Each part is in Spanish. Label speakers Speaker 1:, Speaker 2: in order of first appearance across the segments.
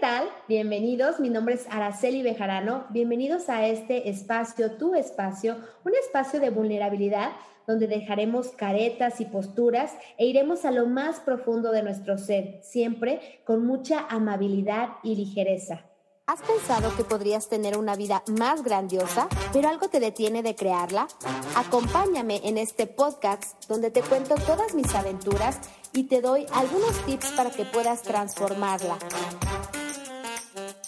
Speaker 1: tal? Bienvenidos, mi nombre es Araceli Bejarano. Bienvenidos a este espacio, tu espacio, un espacio de vulnerabilidad donde dejaremos caretas y posturas e iremos a lo más profundo de nuestro ser, siempre con mucha amabilidad y ligereza. ¿Has pensado que podrías tener una vida más grandiosa, pero algo te detiene de crearla? Acompáñame en este podcast donde te cuento todas mis aventuras y te doy algunos tips para que puedas transformarla.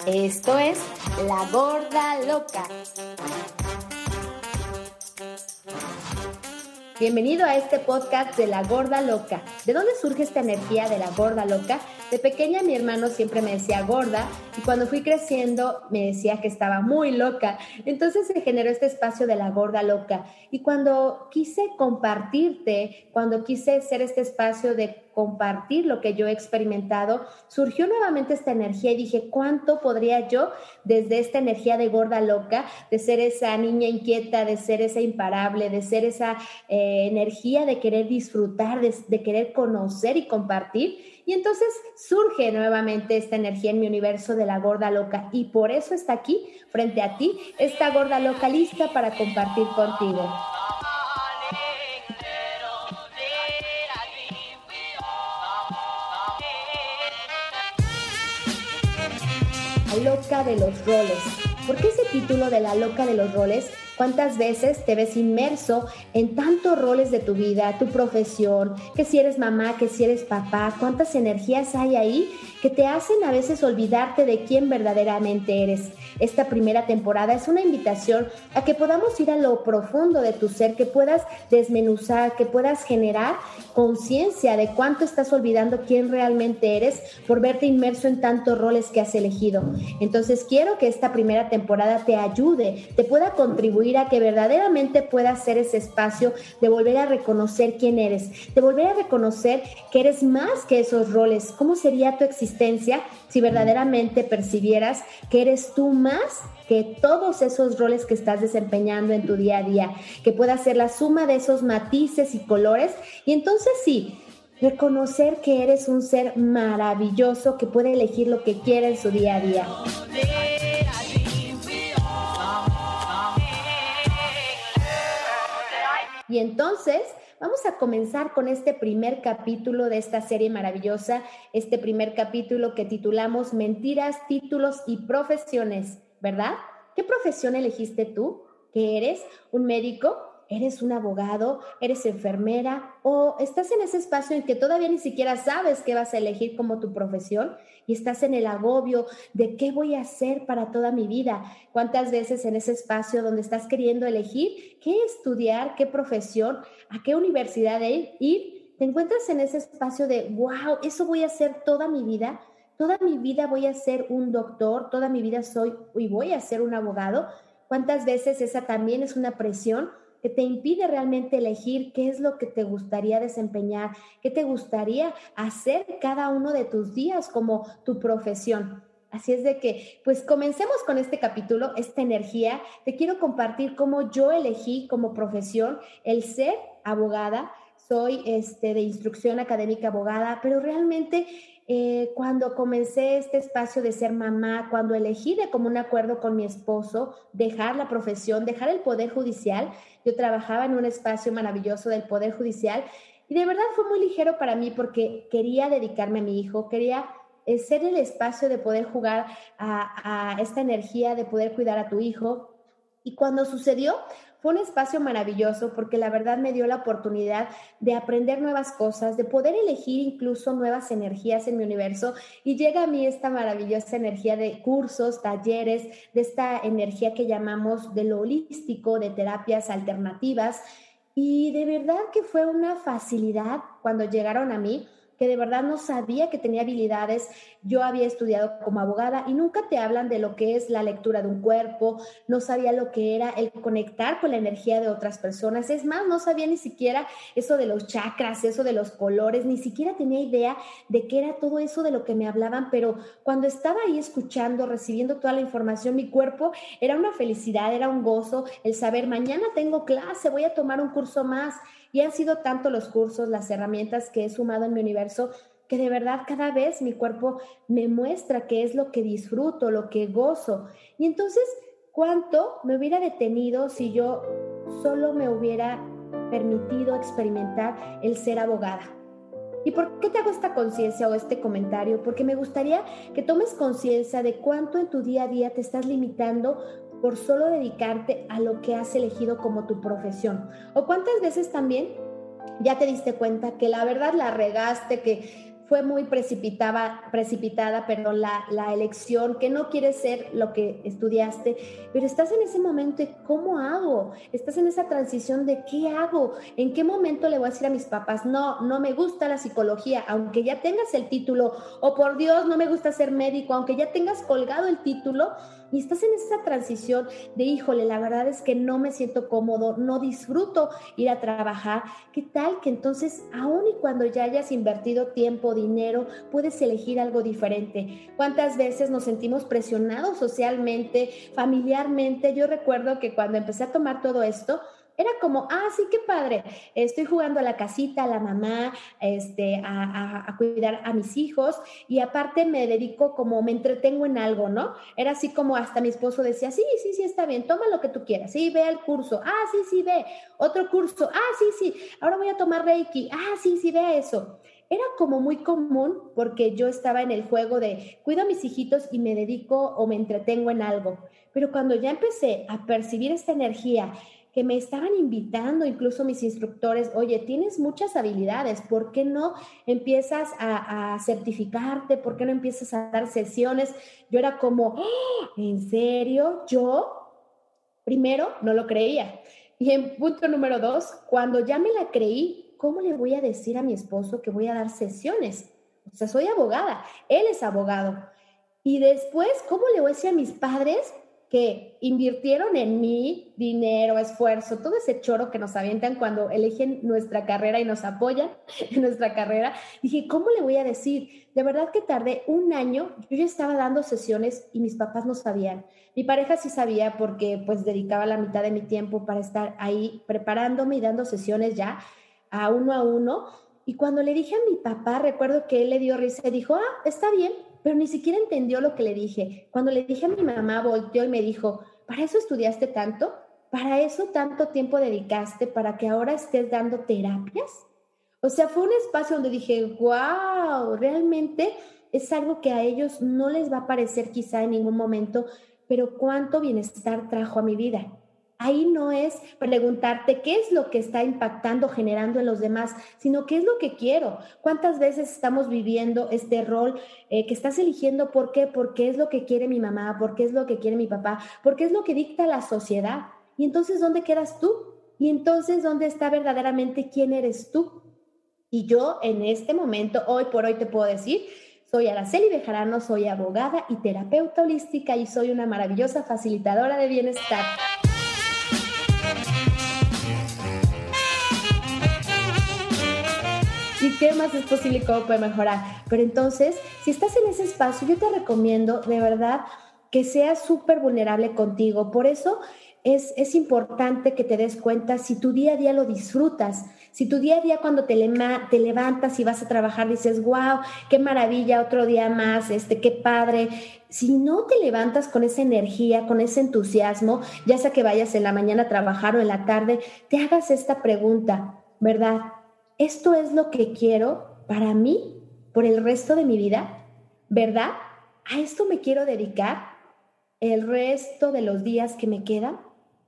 Speaker 1: Esto es La Gorda Loca. Bienvenido a este podcast de La Gorda Loca. ¿De dónde surge esta energía de la gorda loca? De pequeña mi hermano siempre me decía gorda y cuando fui creciendo me decía que estaba muy loca. Entonces se generó este espacio de la gorda loca. Y cuando quise compartirte, cuando quise ser este espacio de compartir lo que yo he experimentado, surgió nuevamente esta energía y dije, ¿cuánto podría yo desde esta energía de gorda loca, de ser esa niña inquieta, de ser esa imparable, de ser esa eh, energía de querer disfrutar, de, de querer conocer y compartir? Y entonces surge nuevamente esta energía en mi universo de la gorda loca y por eso está aquí, frente a ti, esta gorda loca lista para compartir contigo. De los roles. ¿Por qué ese título de la loca de los roles? ¿Cuántas veces te ves inmerso en tantos roles de tu vida, tu profesión, que si eres mamá, que si eres papá, cuántas energías hay ahí que te hacen a veces olvidarte de quién verdaderamente eres? Esta primera temporada es una invitación a que podamos ir a lo profundo de tu ser, que puedas desmenuzar, que puedas generar conciencia de cuánto estás olvidando quién realmente eres por verte inmerso en tantos roles que has elegido. Entonces quiero que esta primera temporada te ayude, te pueda contribuir a que verdaderamente puedas ser ese espacio de volver a reconocer quién eres, de volver a reconocer que eres más que esos roles. ¿Cómo sería tu existencia si verdaderamente percibieras que eres tú más que todos esos roles que estás desempeñando en tu día a día, que pueda ser la suma de esos matices y colores? Y entonces sí, reconocer que eres un ser maravilloso que puede elegir lo que quiera en su día a día. Y entonces vamos a comenzar con este primer capítulo de esta serie maravillosa, este primer capítulo que titulamos Mentiras, títulos y profesiones, ¿verdad? ¿Qué profesión elegiste tú? ¿Que eres un médico? Eres un abogado, eres enfermera o estás en ese espacio en que todavía ni siquiera sabes qué vas a elegir como tu profesión y estás en el agobio de qué voy a hacer para toda mi vida. ¿Cuántas veces en ese espacio donde estás queriendo elegir qué estudiar, qué profesión, a qué universidad ir, te encuentras en ese espacio de, wow, eso voy a hacer toda mi vida? Toda mi vida voy a ser un doctor, toda mi vida soy y voy a ser un abogado. ¿Cuántas veces esa también es una presión que te impide realmente elegir qué es lo que te gustaría desempeñar, qué te gustaría hacer cada uno de tus días como tu profesión. Así es de que, pues comencemos con este capítulo, esta energía. Te quiero compartir cómo yo elegí como profesión el ser abogada. Soy este, de instrucción académica abogada, pero realmente eh, cuando comencé este espacio de ser mamá, cuando elegí de común acuerdo con mi esposo dejar la profesión, dejar el Poder Judicial, yo trabajaba en un espacio maravilloso del Poder Judicial y de verdad fue muy ligero para mí porque quería dedicarme a mi hijo, quería eh, ser el espacio de poder jugar a, a esta energía, de poder cuidar a tu hijo. Y cuando sucedió, fue un espacio maravilloso porque la verdad me dio la oportunidad de aprender nuevas cosas, de poder elegir incluso nuevas energías en mi universo y llega a mí esta maravillosa energía de cursos, talleres, de esta energía que llamamos de lo holístico, de terapias alternativas. Y de verdad que fue una facilidad cuando llegaron a mí que de verdad no sabía que tenía habilidades. Yo había estudiado como abogada y nunca te hablan de lo que es la lectura de un cuerpo, no sabía lo que era el conectar con la energía de otras personas. Es más, no sabía ni siquiera eso de los chakras, eso de los colores, ni siquiera tenía idea de qué era todo eso de lo que me hablaban, pero cuando estaba ahí escuchando, recibiendo toda la información, mi cuerpo era una felicidad, era un gozo el saber, mañana tengo clase, voy a tomar un curso más. Y han sido tanto los cursos, las herramientas que he sumado en mi universo que de verdad cada vez mi cuerpo me muestra que es lo que disfruto, lo que gozo. Y entonces, ¿cuánto me hubiera detenido si yo solo me hubiera permitido experimentar el ser abogada? ¿Y por qué te hago esta conciencia o este comentario? Porque me gustaría que tomes conciencia de cuánto en tu día a día te estás limitando por solo dedicarte a lo que has elegido como tu profesión. O cuántas veces también ya te diste cuenta que la verdad la regaste, que fue muy precipitada, precipitada pero la, la, elección, que no quieres ser lo que estudiaste, pero estás en ese momento de cómo hago, estás en esa transición de qué hago, en qué momento le voy a decir a mis papás, no, no me gusta la psicología, aunque ya tengas el título, o por Dios, no me gusta ser médico, aunque ya tengas colgado el título, y estás en esa transición de, híjole, la verdad es que no me siento cómodo, no disfruto ir a trabajar, ¿qué tal que entonces, aun y cuando ya hayas invertido tiempo, dinero, puedes elegir algo diferente? ¿Cuántas veces nos sentimos presionados socialmente, familiarmente? Yo recuerdo que cuando empecé a tomar todo esto, era como, ah, sí, qué padre, estoy jugando a la casita, a la mamá, este, a, cuidar a mis hijos y aparte me dedico como, me entretengo en algo, ¿no? Era así como hasta mi esposo decía, sí, sí, sí, está bien, toma lo que tú quieras, sí, ve el curso, ah, sí, sí, ve, otro curso, ah, sí, sí, ahora voy a tomar Reiki, ah, sí, sí, ve eso. Era como muy común porque yo estaba en el juego de cuido a mis hijitos y me dedico o me entretengo en algo. Pero cuando ya empecé a percibir esta energía que me estaban invitando, incluso mis instructores, oye, tienes muchas habilidades, ¿por qué no empiezas a, certificarte? ¿Por qué no empiezas a dar sesiones? Yo era como, ¡Ah! ¿en serio? Yo, primero, no lo creía. Y en punto número dos, cuando ya me la creí, ¿cómo le voy a decir a mi esposo que voy a dar sesiones? O sea, soy abogada, él es abogado. Y después, ¿cómo le voy a decir a mis padres que invirtieron en mí dinero, esfuerzo, todo ese choro que nos avientan cuando eligen nuestra carrera y nos apoyan en nuestra carrera. Dije, ¿cómo le voy a decir? De verdad que tardé un año, yo ya estaba dando sesiones y mis papás no sabían. Mi pareja sí sabía porque pues dedicaba la mitad de mi tiempo para estar ahí preparándome y dando sesiones ya a uno a uno. Y cuando le dije a mi papá, recuerdo que él le dio risa y dijo, ah, está bien, pero ni siquiera entendió lo que le dije. Cuando le dije a mi mamá, volteó y me dijo, ¿para eso estudiaste tanto? ¿Para eso tanto tiempo dedicaste para que ahora estés dando terapias? O sea, fue un espacio donde dije, wow, realmente es algo que a ellos no les va a parecer quizá en ningún momento, pero cuánto bienestar trajo a mi vida. Ahí no es preguntarte qué es lo que está impactando, generando en los demás, sino qué es lo que quiero. ¿Cuántas veces estamos viviendo este rol eh, que estás eligiendo? ¿Por qué? Porque es lo que quiere mi mamá, porque es lo que quiere mi papá, porque es lo que dicta la sociedad. Y entonces, ¿dónde quedas tú? Y entonces, ¿dónde está verdaderamente quién eres tú? Y yo en este momento, hoy por hoy te puedo decir, soy Araceli Bejarano, soy abogada y terapeuta holística y soy una maravillosa facilitadora de bienestar. Qué más es posible y cómo puede mejorar. Pero entonces, si estás en ese espacio, yo te recomiendo de verdad que seas súper vulnerable contigo. Por eso es, es, importante que te des cuenta si tu día a día lo disfrutas, si tu día a día cuando te, te levantas y vas a trabajar dices, wow, qué maravilla, otro día más, este, qué padre. Si no te levantas con esa energía, con ese entusiasmo, ya sea que vayas en la mañana a trabajar o en la tarde, te hagas esta pregunta, ¿verdad? Esto es lo que quiero para mí por el resto de mi vida, ¿verdad? ¿A esto me quiero dedicar el resto de los días que me quedan?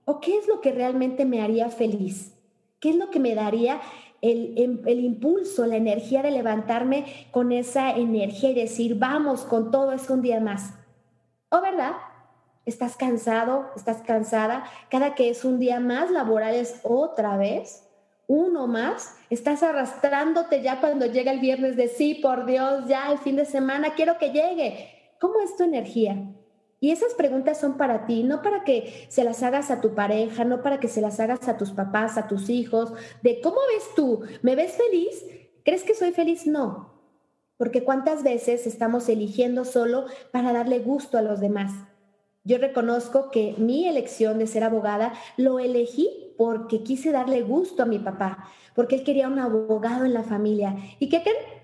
Speaker 1: ¿O qué es lo que realmente me haría feliz? ¿Qué es lo que me daría el, em, el, impulso, la energía de levantarme con esa energía y decir, vamos con todo, es un día más? ¿O verdad? ¿Estás cansado? ¿Estás cansada? Cada que es un día más laboral es otra vez uno más, estás arrastrándote ya cuando llega el viernes de sí, por Dios, ya el fin de semana, quiero que llegue. ¿Cómo es tu energía? Y esas preguntas son para ti, no para que se las hagas a tu pareja, no para que se las hagas a tus papás, a tus hijos, de cómo ves tú, ¿me ves feliz? ¿Crees que soy feliz? No, porque cuántas veces estamos eligiendo solo para darle gusto a los demás. Yo reconozco que mi elección de ser abogada lo elegí porque quise darle gusto a mi papá, porque él quería un abogado en la familia. ¿Y qué creen?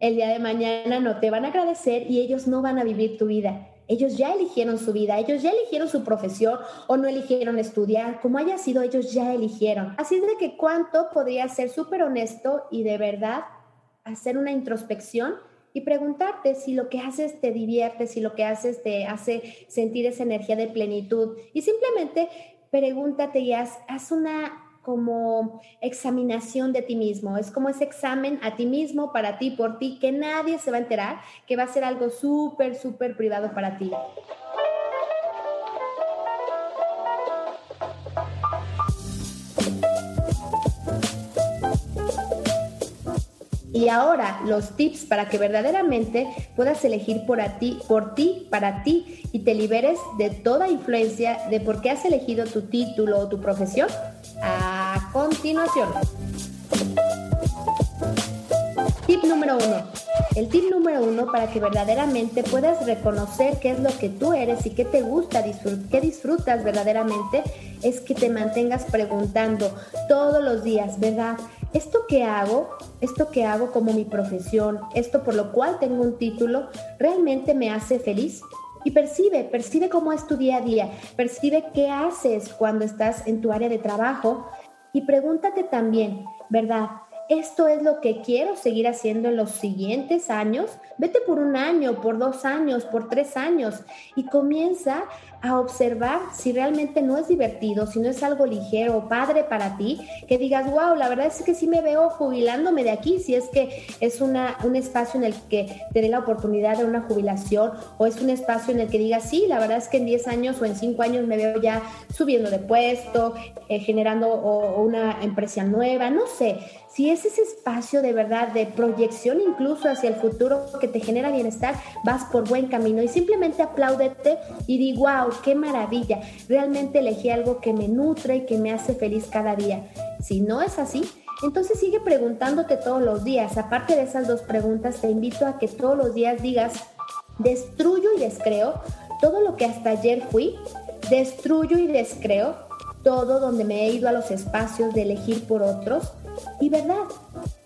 Speaker 1: el día de mañana no te van a agradecer y ellos no van a vivir tu vida. Ellos ya eligieron su vida, ellos ya eligieron su profesión o no eligieron estudiar, como haya sido, ellos ya eligieron. Así de que cuánto podría ser súper honesto y de verdad hacer una introspección y preguntarte si lo que haces te divierte, si lo que haces te hace sentir esa energía de plenitud. Y simplemente pregúntate y haz, una como examinación de ti mismo. Es como ese examen a ti mismo, para ti, por ti, que nadie se va a enterar, que va a ser algo súper, súper privado para ti. Y ahora los tips para que verdaderamente puedas elegir por, ti, por ti, para ti y te liberes de toda influencia de por qué has elegido tu título o tu profesión. A continuación. Tip número uno. El tip número uno para que verdaderamente puedas reconocer qué es lo que tú eres y qué te gusta, qué disfrutas verdaderamente, es que te mantengas preguntando todos los días, ¿verdad? Esto que hago, esto que hago como mi profesión, esto por lo cual tengo un título, realmente me hace feliz. Y percibe, percibe cómo es tu día a día, percibe qué haces cuando estás en tu área de trabajo y pregúntate también, ¿verdad? Esto es lo que quiero seguir haciendo en los siguientes años, vete por un año, por dos años, por tres años y comienza a observar si realmente no es divertido, si no es algo ligero padre para ti, que digas, wow, la verdad es que sí me veo jubilándome de aquí, si es que es una, un espacio en el que te dé la oportunidad de una jubilación o es un espacio en el que digas, sí, la verdad es que en 10 años o en 5 años me veo ya subiendo de puesto, eh, generando una empresa nueva, no sé, si es ese espacio de verdad de proyección incluso hacia el futuro que te genera bienestar, vas por buen camino y simplemente apláudete y di, wow, qué maravilla, realmente elegí algo que me nutre y que me hace feliz cada día. Si no es así, entonces sigue preguntándote todos los días. Aparte de esas dos preguntas, te invito a que todos los días digas, destruyo y descreo todo lo que hasta ayer fui, destruyo y descreo todo donde me he ido a los espacios de elegir por otros, y verdad,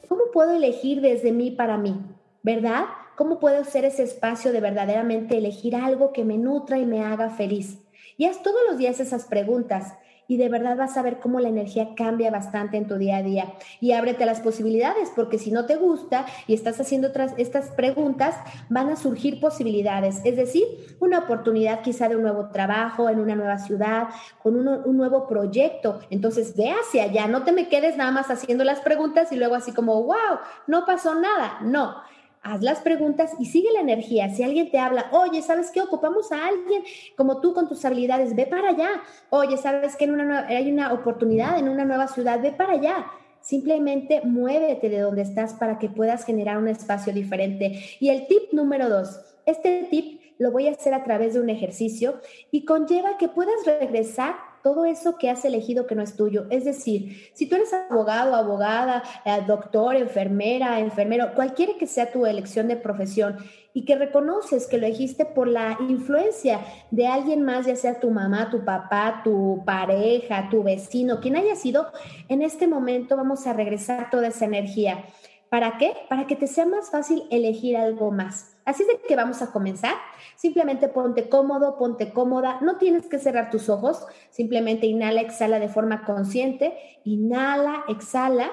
Speaker 1: ¿cómo puedo elegir desde mí para mí? ¿Verdad? ¿Cómo puedo ser ese espacio de verdaderamente elegir algo que me nutra y me haga feliz? Y haz todos los días esas preguntas y de verdad vas a ver cómo la energía cambia bastante en tu día a día. Y ábrete las posibilidades, porque si no te gusta y estás haciendo otras, estas preguntas, van a surgir posibilidades. Es decir, una oportunidad quizá de un nuevo trabajo en una nueva ciudad, con un, un nuevo proyecto. Entonces ve hacia allá, no te me quedes nada más haciendo las preguntas y luego así como, wow, no pasó nada. No haz las preguntas y sigue la energía. Si alguien te habla, oye, ¿sabes qué? Ocupamos a alguien como tú con tus habilidades, ve para allá. Oye, ¿sabes qué? En una hay una oportunidad en una nueva ciudad, ve para allá. Simplemente muévete de donde estás para que puedas generar un espacio diferente. Y el tip número dos, este tip lo voy a hacer a través de un ejercicio y conlleva que puedas regresar todo eso que has elegido que no es tuyo. Es decir, si tú eres abogado, abogada, eh, doctor, enfermera, enfermero, cualquiera que sea tu elección de profesión y que reconoces que lo elegiste por la influencia de alguien más, ya sea tu mamá, tu papá, tu pareja, tu vecino, quien haya sido, en este momento vamos a regresar toda esa energía. ¿Para qué? Para que te sea más fácil elegir algo más. Así es de que vamos a comenzar. Simplemente ponte cómodo, ponte cómoda. No tienes que cerrar tus ojos. Simplemente inhala, exhala de forma consciente. Inhala, exhala.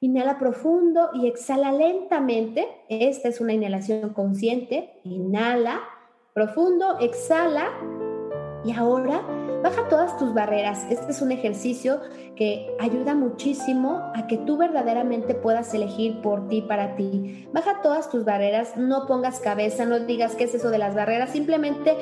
Speaker 1: Inhala profundo y exhala lentamente. Esta es una inhalación consciente. Inhala profundo, exhala. Y ahora Baja todas tus barreras. Este es un ejercicio que ayuda muchísimo a que tú verdaderamente puedas elegir por ti, para ti. Baja todas tus barreras, no pongas cabeza, no digas qué es eso de las barreras, simplemente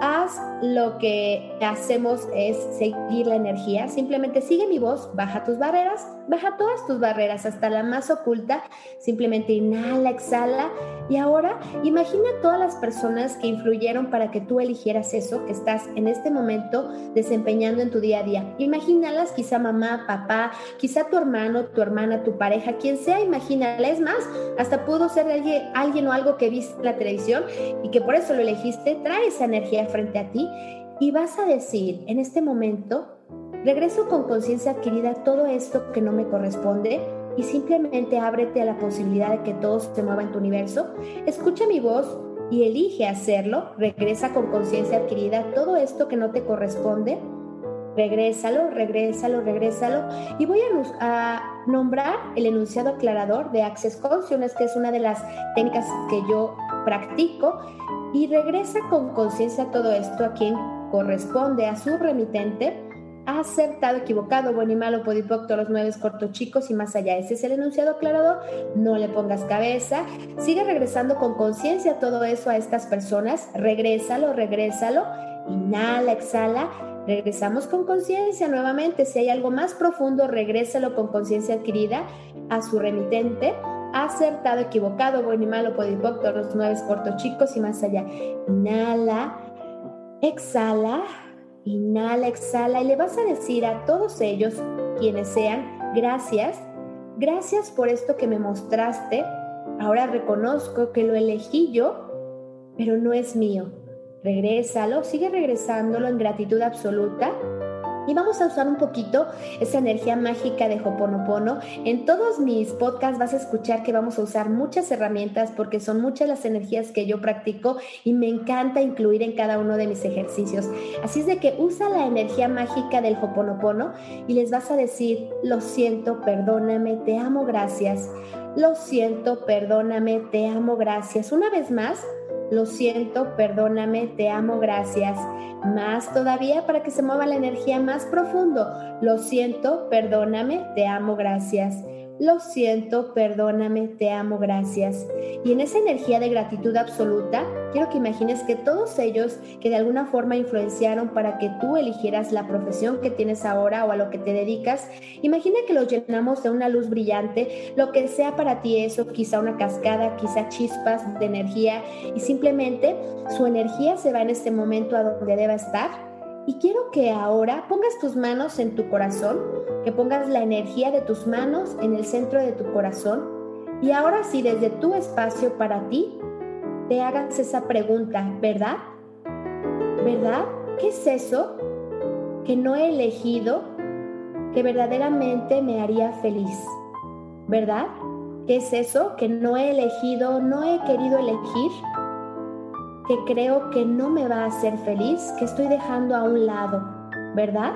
Speaker 1: haz lo que hacemos es seguir la energía, simplemente sigue mi voz, baja tus barreras, baja todas tus barreras hasta la más oculta, simplemente inhala, exhala y ahora imagina todas las personas que influyeron para que tú eligieras eso que estás en este momento desempeñando en tu día a día. Imagínalas, quizá mamá, papá, quizá tu hermano, tu hermana, tu pareja, quien sea, imagínala. Es más, hasta pudo ser alguien, alguien o algo que viste en la televisión y que por eso lo elegiste, trae esa energía frente a ti y vas a decir en este momento, regreso con conciencia adquirida todo esto que no me corresponde y simplemente ábrete a la posibilidad de que todo se mueva en tu universo. Escucha mi voz y elige hacerlo. Regresa con conciencia adquirida todo esto que no te corresponde. Regrésalo, regrésalo, regrésalo. Y voy a, nombrar el enunciado aclarador de Access Consciousness, que es una de las técnicas que yo practico. Y regresa con conciencia todo esto a quien corresponde, a su remitente acertado, equivocado, bueno y malo, podipocto, los nueve cortos chicos y más allá. Ese es el enunciado aclarado. No le pongas cabeza. Sigue regresando con conciencia todo eso a estas personas. Regrésalo, regrésalo. Inhala, exhala. Regresamos con conciencia nuevamente. Si hay algo más profundo, regrésalo con conciencia adquirida a su remitente. Acertado, equivocado, bueno y malo, podipocto, los nueve cortos chicos y más allá. Inhala, exhala Inhala, exhala y le vas a decir a todos ellos, quienes sean, gracias, gracias por esto que me mostraste. Ahora reconozco que lo elegí yo, pero no es mío. Regrésalo, sigue regresándolo en gratitud absoluta y vamos a usar un poquito esa energía mágica de Hoponopono. En todos mis podcasts vas a escuchar que vamos a usar muchas herramientas porque son muchas las energías que yo practico y me encanta incluir en cada uno de mis ejercicios. Así es de que usa la energía mágica del Hoponopono y les vas a decir, lo siento, perdóname, te amo, gracias. Lo siento, perdóname, te amo, gracias. Una vez más, lo siento, perdóname, te amo, gracias. Más todavía para que se mueva la energía más profundo. Lo siento, perdóname, te amo, gracias lo siento, perdóname, te amo, gracias. Y en esa energía de gratitud absoluta, quiero que imagines que todos ellos que de alguna forma influenciaron para que tú eligieras la profesión que tienes ahora o a lo que te dedicas, imagina que los llenamos de una luz brillante, lo que sea para ti eso, quizá una cascada, quizá chispas de energía y simplemente su energía se va en este momento a donde deba estar y quiero que ahora pongas tus manos en tu corazón, que pongas la energía de tus manos en el centro de tu corazón. Y ahora sí, desde tu espacio para ti, te hagas esa pregunta, ¿verdad? ¿Verdad? ¿Qué es eso que no he elegido que verdaderamente me haría feliz? ¿Verdad? ¿Qué es eso que no he elegido, no he querido elegir? Que creo que no me va a hacer feliz, que estoy dejando a un lado, ¿verdad?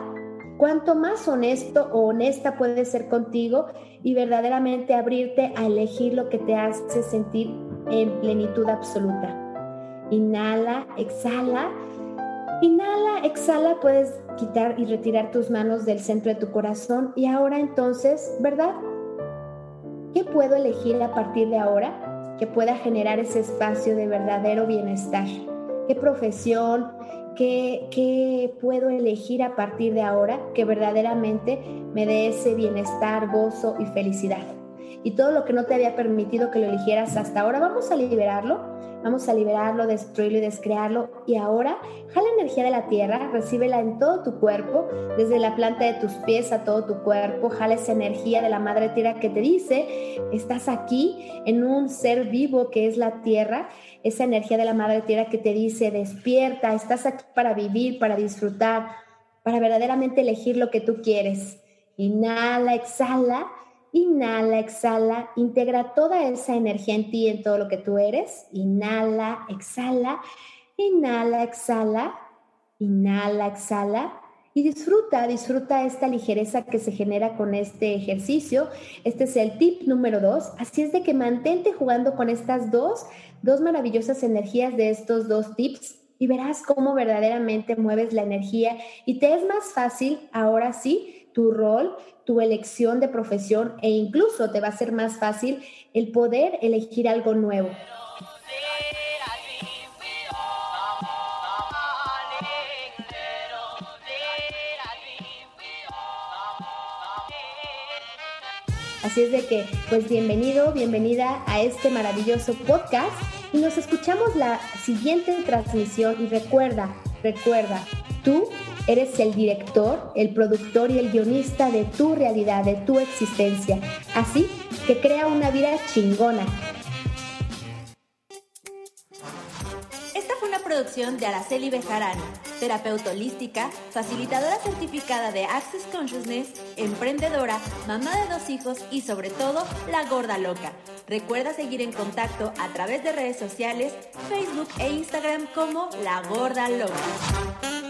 Speaker 1: Cuanto más honesto o honesta puedes ser contigo y verdaderamente abrirte a elegir lo que te hace sentir en plenitud absoluta. Inhala, exhala. Inhala, exhala, puedes quitar y retirar tus manos del centro de tu corazón. Y ahora entonces, ¿verdad? ¿Qué puedo elegir a partir de ahora? Que pueda generar ese espacio de verdadero bienestar. ¿Qué profesión, qué, qué puedo elegir a partir de ahora que verdaderamente me dé ese bienestar, gozo y felicidad? Y todo lo que no te había permitido que lo eligieras hasta ahora, vamos a liberarlo Vamos a liberarlo, destruirlo y descrearlo. Y ahora, jala energía de la tierra, recíbela en todo tu cuerpo, desde la planta de tus pies a todo tu cuerpo. Jala esa energía de la madre tierra que te dice, estás aquí en un ser vivo que es la tierra. Esa energía de la madre tierra que te dice, despierta, estás aquí para vivir, para disfrutar, para verdaderamente elegir lo que tú quieres. Inhala, exhala Inhala, exhala, integra toda esa energía en ti, en todo lo que tú eres. Inhala, exhala, inhala, exhala, inhala, exhala. Y disfruta, disfruta esta ligereza que se genera con este ejercicio. Este es el tip número dos. Así es de que mantente jugando con estas dos, dos maravillosas energías de estos dos tips y verás cómo verdaderamente mueves la energía y te es más fácil ahora sí tu rol, tu elección de profesión e incluso te va a ser más fácil el poder elegir algo nuevo. Así es de que, pues bienvenido, bienvenida a este maravilloso podcast y nos escuchamos la siguiente transmisión y recuerda, recuerda, tú Eres el director, el productor y el guionista de tu realidad, de tu existencia. Así que crea una vida chingona.
Speaker 2: Esta fue una producción de Araceli Bejarano. terapeuta holística, facilitadora certificada de Access Consciousness, emprendedora, mamá de dos hijos y sobre todo la gorda loca. Recuerda seguir en contacto a través de redes sociales, Facebook e Instagram como La Gorda Loca.